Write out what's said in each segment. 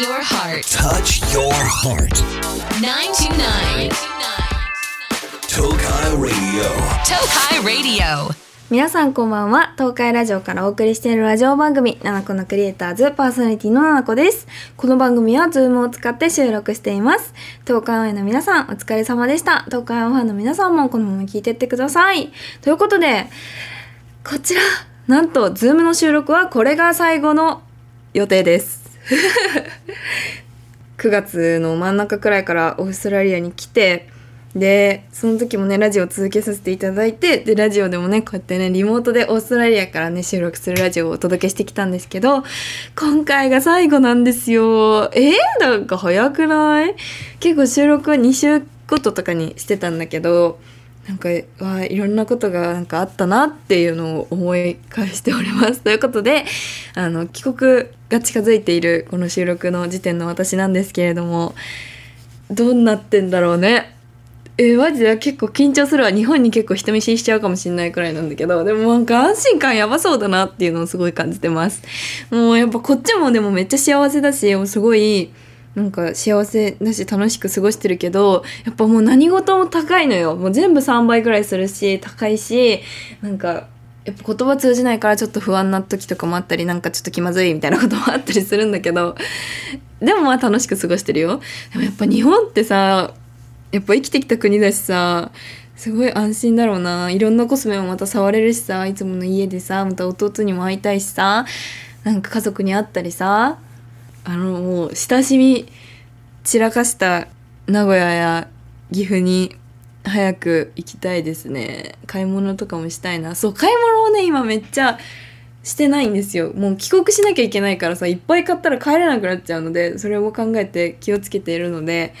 your heart. Touch your heart. 929. Tokai Radio. Tokai Radio. 皆さんこんばんは東海ラジオからお送りしているラジオ番組「ナナコのクリエイターズ」パーソナリティのナナコですこの番組は Zoom を使って収録しています東海オンエアの皆さんお疲れ様でした東海オンファンの皆さんもこのまま聞いてってくださいということでこちらなんと Zoom の収録はこれが最後の予定です 9月の真ん中くらいからオーストラリアに来てでその時もねラジオを続けさせていただいてでラジオでもねこうやってねリモートでオーストラリアからね収録するラジオをお届けしてきたんですけど今回が最後なんですよ。えー、なんか早くない？結構収録は2週ごととかにしてたんだけどなんかわいろんなことがなんかあったなっていうのを思い返しております。ということであの帰国が近づいているこの収録の時点の私なんですけれどもどうなってんだろうね。えーマジで結構緊張するわ日本に結構人見知りしちゃうかもしれないくらいなんだけどでもなんか安心感やばそうだなっていうのをすごい感じてますもうやっぱこっちもでもめっちゃ幸せだしすごいなんか幸せだし楽しく過ごしてるけどやっぱもう何事も高いのよ。もう全部3倍ぐらいするし高いしなんかやっぱ言葉通じないからちょっと不安な時とかもあったりなんかちょっと気まずいみたいなこともあったりするんだけどでもまあ楽しく過ごしてるよ。でもやっぱ日本ってさやっぱ生きてきた国だしさすごい安心だろうな。いろんなコスメもまた触れるしさいつもの家でさまた弟にも会いたいしさなんか家族に会ったりさあのもう親しみ散らかした名古屋や岐阜に早く行きたいですね。買い物とかもしたいな。そう買い物をね今めっちゃしてないんですよ。もう帰国しなきゃいけないからさいっぱい買ったら帰れなくなっちゃうのでそれを考えて気をつけているので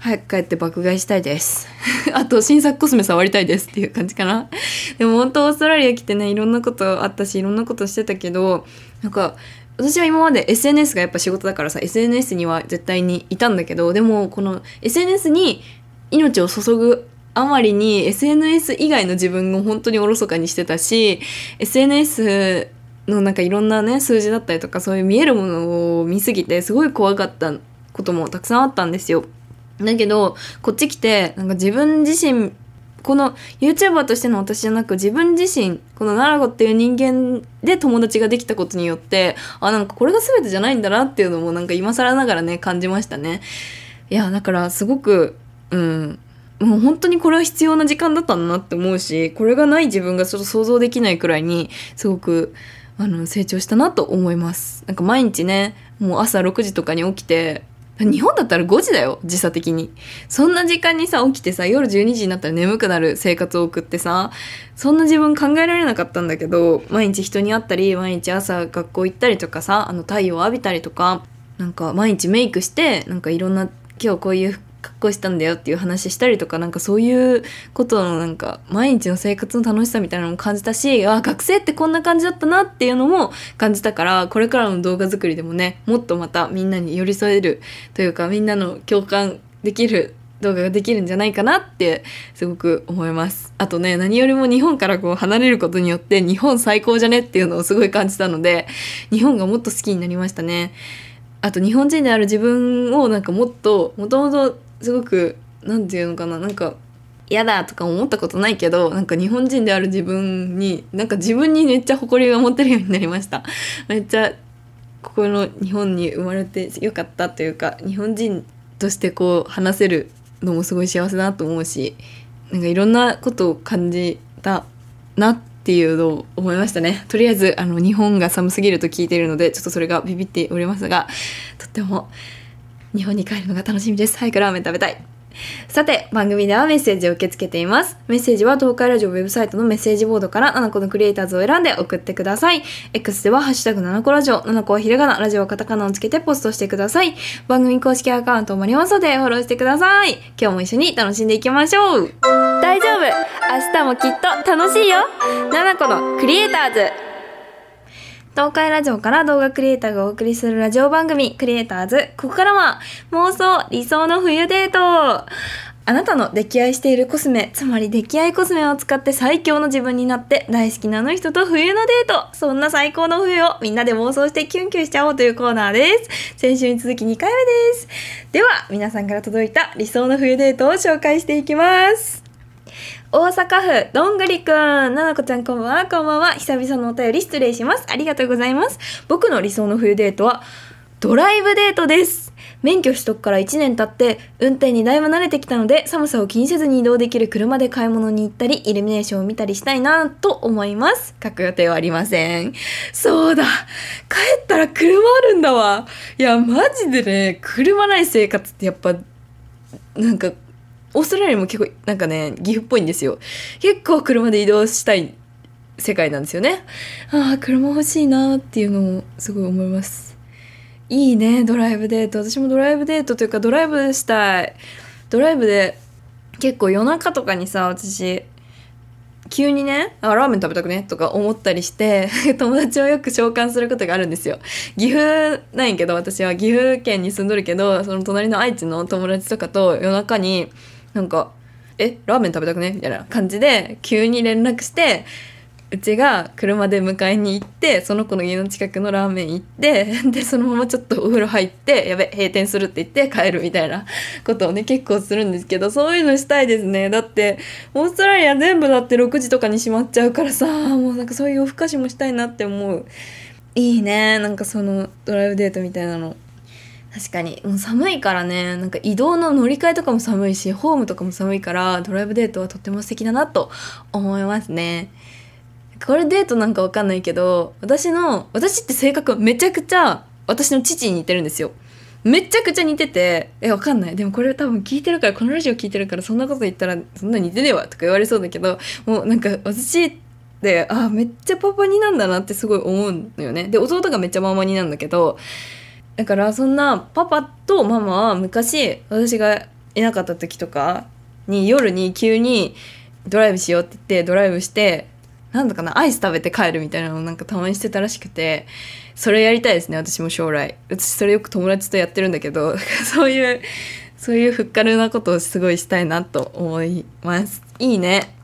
早く帰って爆買いしたいです。あと新作コスメ触りたいですっていう感じかな。でも本当オーストラリア来てねいろんなことあったしいろんなことしてたけどなんか私は今まで SNS がやっぱ仕事だからさ SNS には絶対にいたんだけどでもこの SNS に命を注ぐあまりに SNS 以外の自分を本当におろそかにしてたし SNS のなんかいろんなね数字だったりとかそういう見えるものを見すぎてすごい怖かったこともたくさんあったんですよ。だけどこっち来てなんか自分自身この YouTuber としての私じゃなく自分自身このナラゴっていう人間で友達ができたことによってあなんかこれが全てじゃないんだなっていうのもなんか今更ながらね感じましたね。いやだからすごくうんもう本当にこれは必要な時間だったんだなって思うしこれがない自分がちょっと想像できないくらいにすごくあの成長したなと思います。なんか毎日ねもう朝6時とかに起きて日本だったら5時だよ時差的に。そんな時間にさ起きてさ夜12時になったら眠くなる生活を送ってさそんな自分考えられなかったんだけど毎日人に会ったり毎日朝学校行ったりとかさあの太陽を浴びたりとかなんか毎日メイクしてなんかいろんな今日こういう格好したんだよっていう話したりとかなんかそういうことのなんか毎日の生活の楽しさみたいなのも感じたしあ学生ってこんな感じだったなっていうのも感じたからこれからの動画作りでもねもっとまたみんなに寄り添えるというかみんなの共感できる動画ができるんじゃないかなってすごく思います。あとね何よりも日本からこう離れることによって日本最高じゃねっていうのをすごい感じたので日本がもっと好きになりましたね。あと日本人である自分をなんかもっともともとすごくなんていうのかななんか嫌だとか思ったことないけどなんか日本人である自分になんか自分にめっちゃ誇りが持てるようになりました。めっちゃここの日本に生まれてよかったというか日本人としてこう話せるのもすごい幸せだなと思うしなんかいろんなことを感じたなっていうのを思いましたね。とりあえずあの日本が寒すぎると聞いているのでちょっとそれがビビっておりますがとっても日本に帰るのが楽しみです早くラーメン食べたいさて、番組ではメッセージを受け付けています。メッセージは東海ラジオウェブサイトのメッセージボードから7個のクリエイターズを選んで送ってください。X ではハッシュタグ7個ラジオ、7個はひらがな、ラジオはカタカナをつけてポストしてください。番組公式アカウントもありますのでフォローしてください。今日も一緒に楽しんでいきましょう。大丈夫明日もきっと楽しいよ !7 個のクリエイターズ東海ラジオから動画クリエイターがお送りするラジオ番組クリエイターズ。ここからは妄想理想の冬デート。あなたの溺愛しているコスメつまり溺愛コスメを使って最強の自分になって大好きなあの人と冬のデート。そんな最高の冬をみんなで妄想してキュンキュンしちゃおうというコーナーです。先週に続き2回目です。では皆さんから届いた理想の冬デートを紹介していきます。大阪府どんぐりくん。ななこちゃんこんばんは。こんばんは。久々のお便り失礼します。ありがとうございます。僕の理想の冬デートはドライブデートです。免許取得から1年経って運転にだいぶ慣れてきたので寒さを気にせずに移動できる車で買い物に行ったりイルミネーションを見たりしたいなと思います。書く予定はありません。そうだ。帰ったら車あるんだわ。いやマジでね。車ない生活ってやっぱなんかオーストラリアも結構なんかね岐阜っぽいんですよ。結構車で移動したい世界なんですよね。ああ車欲しいなっていうのもすごい思います。いいねドライブデート。私もドライブデートというかドライブしたい。ドライブで結構夜中とかにさ私急にねあラーメン食べたくねとか思ったりして 友達をよく召喚することがあるんですよ。岐阜なんやけど私は岐阜県に住んどるけどその隣の愛知の友達とかと夜中になんか「えラーメン食べたくね?」みたいな感じで急に連絡してうちが車で迎えに行ってその子の家の近くのラーメン行って でそのままちょっとお風呂入ってやべ閉店するって言って帰るみたいなことをね結構するんですけどそういうのしたいですね。だってオーストラリア全部だって6時とかに閉まっちゃうからさもうなんかそういう夜更かしもしたいなって思う。いいね。なんかそのドライブデートみたいなの。確かに。もう寒いからね。なんか移動の乗り換えとかも寒いしホームとかも寒いからドライブデートはとっても素敵だなと思いますね。これデートなんかわかんないけど私の私って性格めちゃくちゃ私の父に似てるんですよ。めちゃくちゃ似ててえわかんない。でもこれ多分聞いてるからこのラジオ聞いてるからそんなこと言ったらそんな似てねえわとか言われそうだけどもうなんか私であめっちゃパパになんだなってすごい思うのよね。で弟がめっちゃママになんだけどだからそんなパパとママは昔私がいなかった時とかに夜に急にドライブしようって言ってドライブしてなんだかなアイス食べて帰るみたいなのをなんかたまにしてたらしくてそれやりたいですね私も将来。私それよく友達とやってるんだけど そういうそういうふっかるなことをすごいしたいなと思います。いいね。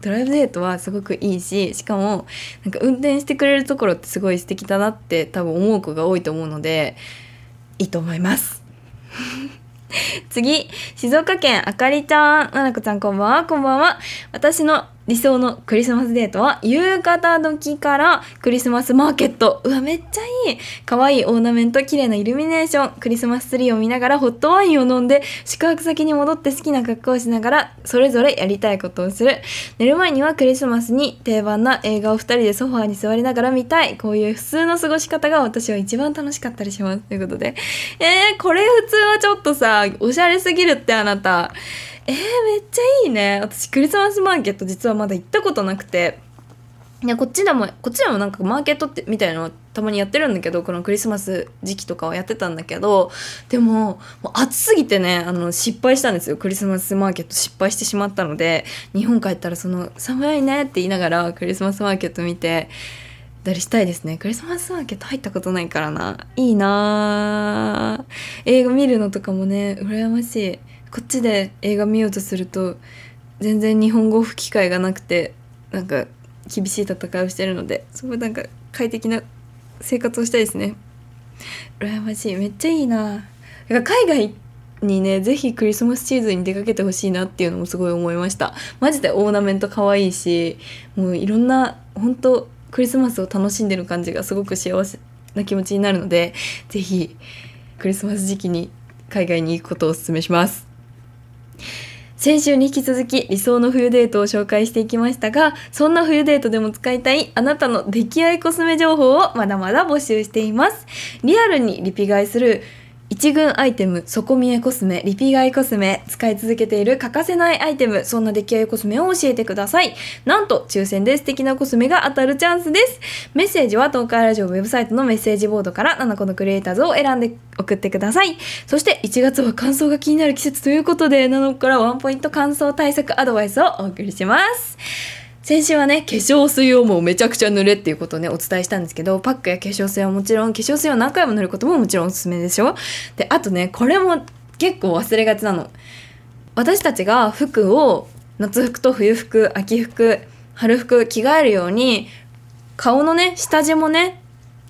ドライブデートはすごくいいししかもなんか運転してくれるところってすごい素敵だなって多分思う子が多いと思うのでいいと思います。次静岡県あかりちゃんななこちゃんこんばんは。こんばんは。私の理想のクリスマスデートは夕方時からクリスマスマーケット。うわめっちゃいい。可愛いオーナメント綺麗なイルミネーション。クリスマスツリーを見ながらホットワインを飲んで宿泊先に戻って好きな格好をしながらそれぞれやりたいことをする。寝る前にはクリスマスに定番な映画を2人でソファーに座りながら見たい。こういう普通の過ごし方が私は一番楽しかったりします。ということで。えー、これ普通はちょっとさおしゃれすぎるってあなた。えー、めっちゃいいね。私クリスマスマーケット実はまだ行ったことなくて。いこっちでもこっちでもなんかマーケットってみたいなのたまにやってるんだけどこのクリスマス時期とかはやってたんだけど。でももう暑すぎてねあの失敗したんですよ。クリスマスマーケット失敗してしまったので。日本帰ったらその寒いねって言いながらクリスマスマーケット見てたりしたいですね。クリスマスマーケット入ったことないからな。いいな映画見るのとかもね羨ましい。こっちで映画見ようとすると全然日本語吹き替えがなくてなんか厳しい戦いをしてるのですごいなんか快適な生活をしたいですね。羨ましい。めっちゃいいな。海外にねぜひクリスマスシーズンに出かけてほしいなっていうのもすごい思いました。マジでオーナメント可愛いしもういろんな本当クリスマスを楽しんでる感じがすごく幸せな気持ちになるのでぜひクリスマス時期に海外に行くことをお勧めします。先週に引き続き理想の冬デートを紹介していきましたがそんな冬デートでも使いたいあなたの出来合いコスメ情報をまだまだ募集しています。リアルにリピ買いする一軍アイテム、底見えコスメ、リピ買いコスメ、使い続けている欠かせないアイテム、そんな出来合いコスメを教えてください。なんと、抽選で素敵なコスメが当たるチャンスです。メッセージは東海ラジオウェブサイトのメッセージボードから7個のクリエイターズを選んで送ってください。そして1月は乾燥が気になる季節ということで、7個からワンポイント乾燥対策アドバイスをお送りします。先週はね化粧水をもうめちゃくちゃ塗れっていうことをねお伝えしたんですけどパックや化粧水はもちろん化粧水を何回も塗ることももちろんおすすめでしょ？であとねこれも結構忘れがちなの。私たちが服を夏服と冬服秋服春服着替えるように顔のね下地もね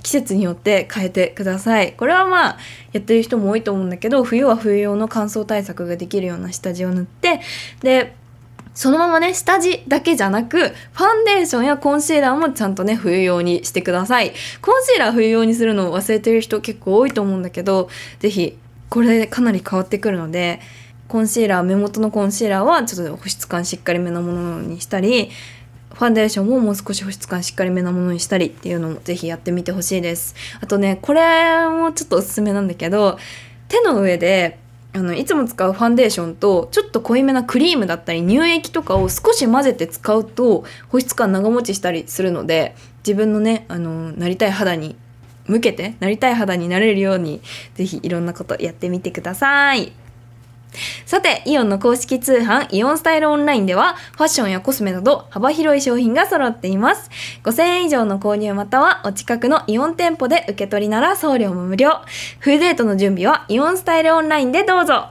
季節によって変えてください。これはまあやってる人も多いと思うんだけど冬は冬用の乾燥対策ができるような下地を塗ってでそのままね下地だけじゃなくファンデーションやコンシーラーもちゃんとね冬用にしてください。コンシーラー冬用にするのを忘れてる人結構多いと思うんだけど是非これでかなり変わってくるのでコンシーラー目元のコンシーラーはちょっと保湿感しっかりめなものにしたりファンデーションももう少し保湿感しっかりめなものにしたりっていうのもぜひやってみてほしいです。あとねこれもちょっとおすすめなんだけど手の上であのいつも使うファンデーションとちょっと濃いめなクリームだったり乳液とかを少し混ぜて使うと保湿感長持ちしたりするので自分のねあのなりたい肌に向けてなりたい肌になれるように是非いろんなことやってみてください。さて、イオンの公式通販イオンスタイルオンラインではファッションやコスメなど幅広い商品が揃っています。5000円以上の購入またはお近くのイオン店舗で受け取りなら送料も無料。フーデートの準備はイオンスタイルオンラインでどうぞ。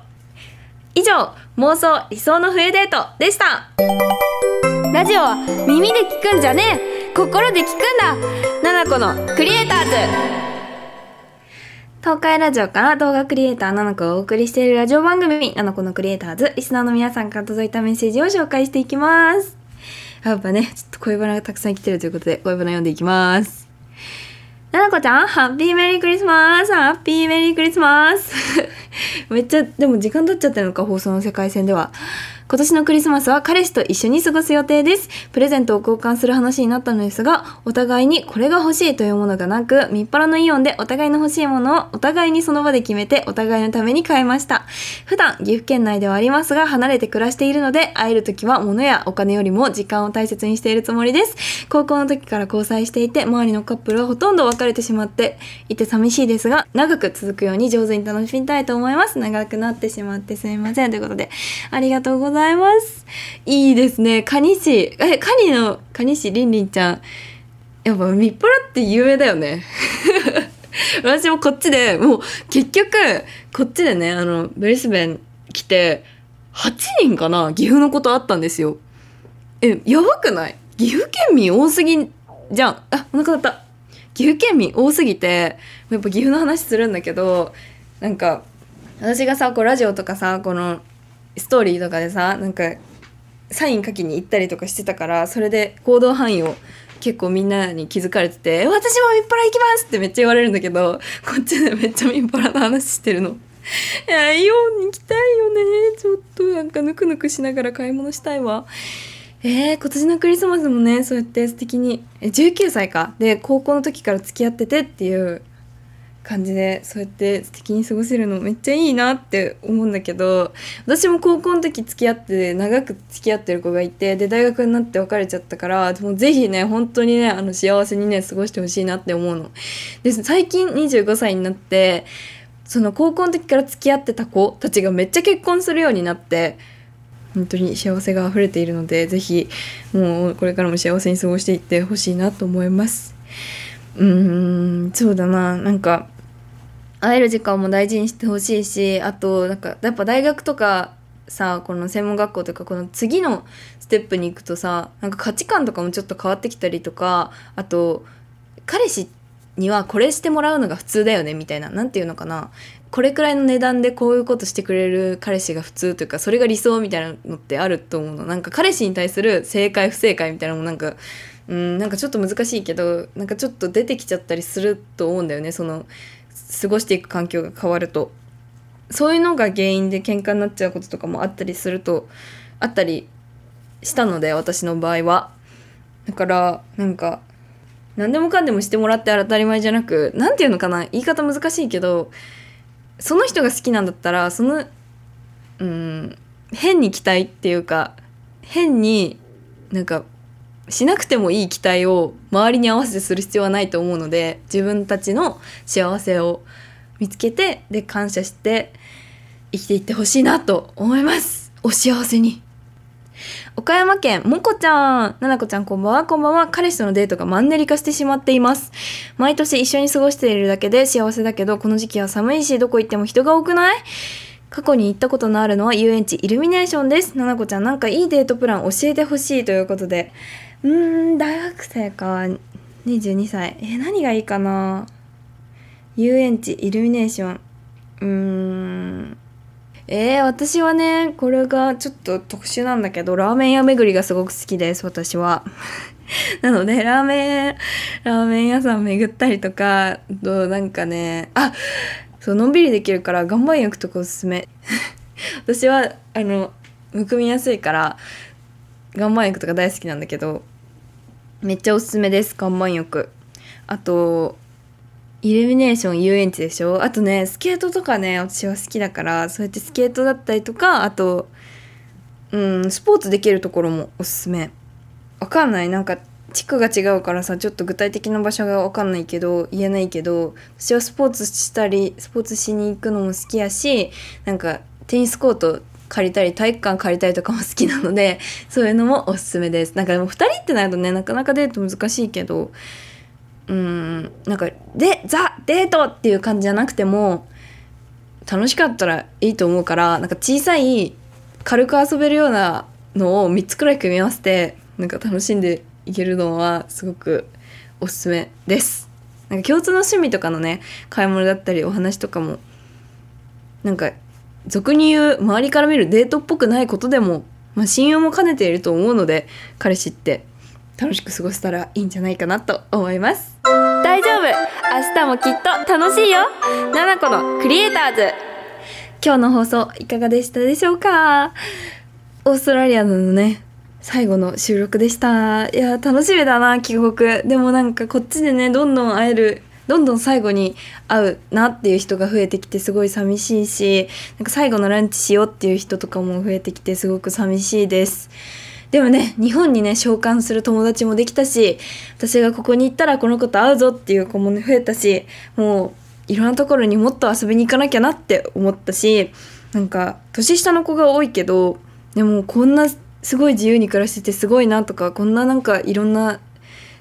以上、妄想理想の冬デートでした。ラジオは耳で聞くんじゃねえ心で聞くんだナナコのクリエイターズ東海ラジオから動画クリエイターななこをお送りしているラジオ番組。ななこのクリエイターズリスナーの皆さんから届いたメッセージを紹介していきます。やっぱねちょっと恋バナがたくさん来てるということで恋バナ読んでいきます。ななこちゃんハッピーメリークリスマスハッピーメリークリスマスめっちゃでも時間経っちゃってるのか放送の世界線では。今年のクリスマスは彼氏と一緒に過ごす予定です。プレゼントを交換する話になったのですが、お互いにこれが欲しいというものがなく、みっぱらのイオンでお互いの欲しいものをお互いにその場で決めてお互いのために買いました。普段岐阜県内ではありますが、離れて暮らしているので、会える時は物やお金よりも時間を大切にしているつもりです。高校の時から交際していて、周りのカップルはほとんど別れてしまっていて寂しいですが、長く続くように上手に楽しみたいと思います。長くなってしまってすみません。ということで、ありがとうございます。ざいます。いいですね。カニ市。え、カニの、カニ市りんりんちゃん。やっぱ、みっぱらって有名だよね。私もこっちで、もう、結局、こっちでね、あの、ブリスベン来て、8人かな？岐阜のことあったんですよ。え、やばくない？岐阜県民多すぎじゃん。あ、お腹鳴った。岐阜県民多すぎて、やっぱ岐阜の話するんだけど、なんか、私がさ、こうラジオとかさ、この、ストーリーとかでさなんかサイン書きに行ったりとかしてたからそれで行動範囲を結構みんなに気づかれてて「私もみっぱら行きます!」ってめっちゃ言われるんだけどこっちで めっちゃみっぱらの話してるの。いやイオンに行きたいよねちょっとなんかぬくぬくしながら買い物したいわ。えー、今年のクリスマスもねそうやって素敵に19歳かで高校の時から付き合っててっていう感じでそうやって素敵に過ごせるのめっちゃいいなって思うんだけど私も高校の時付き合って長く付き合ってる子がいてで大学になって別れちゃったからもうぜひね本当にねあの幸せにね過ごしてほしいなって思うの。で最近25歳になってその高校の時から付き合ってた子たちがめっちゃ結婚するようになって本当に幸せが溢れているのでぜひもうこれからも幸せに過ごしていってほしいなと思います。うーんそうだななんか会える時間も大事にしてほしいしあとなんかやっぱ大学とかさこの専門学校とかこの次のステップに行くとさなんか価値観とかもちょっと変わってきたりとかあと彼氏にはこれしてもらうのが普通だよねみたいな何て言うのかな。これくらいの値段でこういうことしてくれる彼氏が普通というかそれが理想みたいなのってあると思うの。なんか彼氏に対する正解不正解みたいなのもなんかうんなんかちょっと難しいけどなんかちょっと出てきちゃったりすると思うんだよね。その過ごしていく環境が変わると。そういうのが原因で喧嘩になっちゃうこととかもあったりするとあったりしたので私の場合は。だからなんか何でもかんでもしてもらって当たり前じゃなく何て言うのかな言い方難しいけどその人が好きなんだったらそのうん変に期待っていうか変になんかしなくてもいい期待を周りに合わせてする必要はないと思うので自分たちの幸せを見つけてで感謝して生きていってほしいなと思います。お幸せに。岡山県もこちゃん。ななこちゃんこんばんは。こんばんは。彼氏とのデートがマンネリ化してしまっています。毎年一緒に過ごしているだけで幸せだけどこの時期は寒いしどこ行っても人が多くない？過去に行ったことのあるのは遊園地イルミネーションです。ななこちゃんなんかいいデートプラン教えてほしいということで。うーん、大学生か。22歳。え、何がいいかな？遊園地イルミネーション。うーん。えー、私はね、これがちょっと特殊なんだけど、ラーメン屋巡りがすごく好きです、私は。なので、ラーメン、ラーメン屋さん巡ったりとか、となんかね、あそう、のんびりできるから岩盤浴とかおすすめ。私は、あの、むくみやすいから、岩盤浴とか大好きなんだけど、めっちゃおすすめです、岩盤浴。あと、イルミネーション遊園地でしょ？あとねスケートとかね私は好きだからそうやってスケートだったりとかあとうんスポーツできるところもおすすめわかんないなんか地区が違うからさちょっと具体的な場所がわかんないけど言えないけど私はスポーツしたりスポーツしに行くのも好きやしなんかテニスコート借りたり体育館借りたりとかも好きなので そういうのもおすすめです。なんかでも2人ってなるとねなかなかデート難しいけどうんなんかでザ・デートっていう感じじゃなくても楽しかったらいいと思うからなんか小さい軽く遊べるようなのを3つくらい組み合わせてなんか楽しんでいけるのはすごくおすすめです。なんか共通の趣味とかのね買い物だったりお話とかもなんか俗に言う周りから見るデートっぽくないことでも、まあ、親友も兼ねていると思うので彼氏って楽しく過ごせたらいいんじゃないかなと思います。大丈夫。明日もきっと楽しいよ。ななこのクリエイターズ。今日の放送いかがでしたでしょうか？オーストラリアのね最後の収録でした。いや楽しみだな帰国でもなんかこっちでねどんどん会えるどんどん最後に会うなっていう人が増えてきてすごい寂しいしなんか最後のランチしようっていう人とかも増えてきてすごく寂しいです。でもね日本にね召喚する友達もできたし私がここに行ったらこの子と会うぞっていう子もね増えたしもういろんなところにもっと遊びに行かなきゃなって思ったしなんか年下の子が多いけどでもこんなすごい自由に暮らしててすごいなとかこんななんかいろんな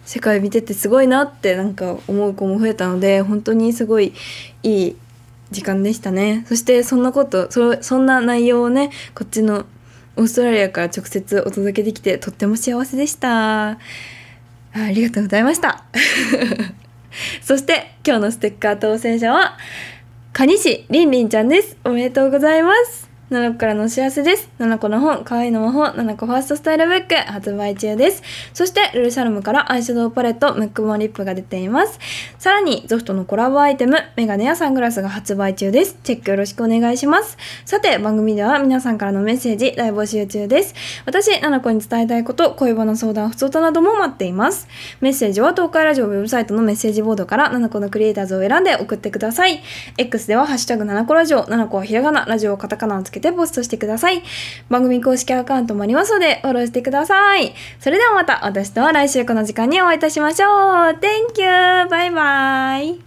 世界見ててすごいなってなんか思う子も増えたので本当にすごいいい時間でしたね。そしてそんなことそそんな内容をねこっちのオーストラリアから直接お届けできてとっても幸せでした。ありがとうございました。そして今日のステッカー当選者は蟹市りんりんちゃんです。おめでとうございます。ナナコからのお知らせです。ナナコの本、可愛いの魔法、ナナコファーストスタイルブック発売中です。そして、ルルシャルムからアイシャドウパレット、ムックボンリップが出ています。さらに、ゾフトのコラボアイテム、メガネやサングラスが発売中です。チェックよろしくお願いします。さて、番組では皆さんからのメッセージ大募集中です。私、ナナコに伝えたいこと、恋バナ相談、不通となども待っています。メッセージは東海ラジオウェブサイトのメッセージボードから、ナナコのクリエイターズを選んで送ってください。X では、ハッシュタグナナコラジオ、ナナコはひらがな、ラジオカタカナをつけてポストしてください。番組公式アカウントもありますので、フォローしてください。それではまた、私とは来週この時間にお会いいたしましょう。Thank you! バイバイ